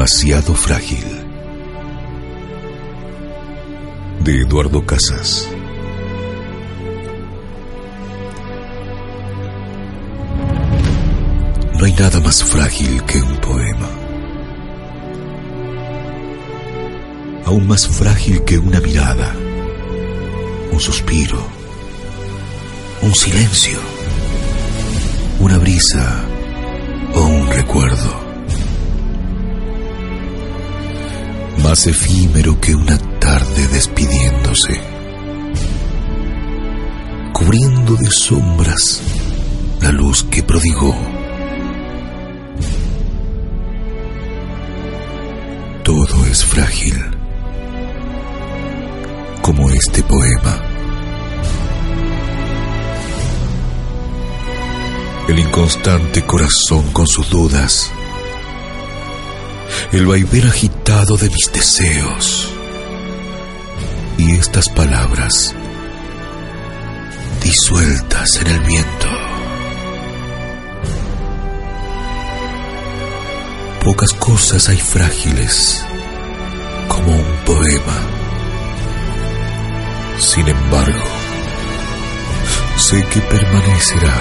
Demasiado frágil. De Eduardo Casas. No hay nada más frágil que un poema. Aún más frágil que una mirada, un suspiro, un silencio, una brisa o un recuerdo. Más efímero que una tarde despidiéndose, cubriendo de sombras la luz que prodigó. Todo es frágil, como este poema. El inconstante corazón con sus dudas el vaivén agitado de mis deseos. Y estas palabras disueltas en el viento. Pocas cosas hay frágiles como un poema. Sin embargo, sé que permanecerá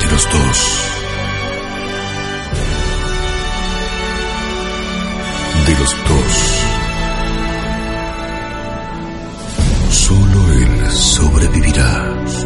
de los dos. Los dos. Solo él sobrevivirá.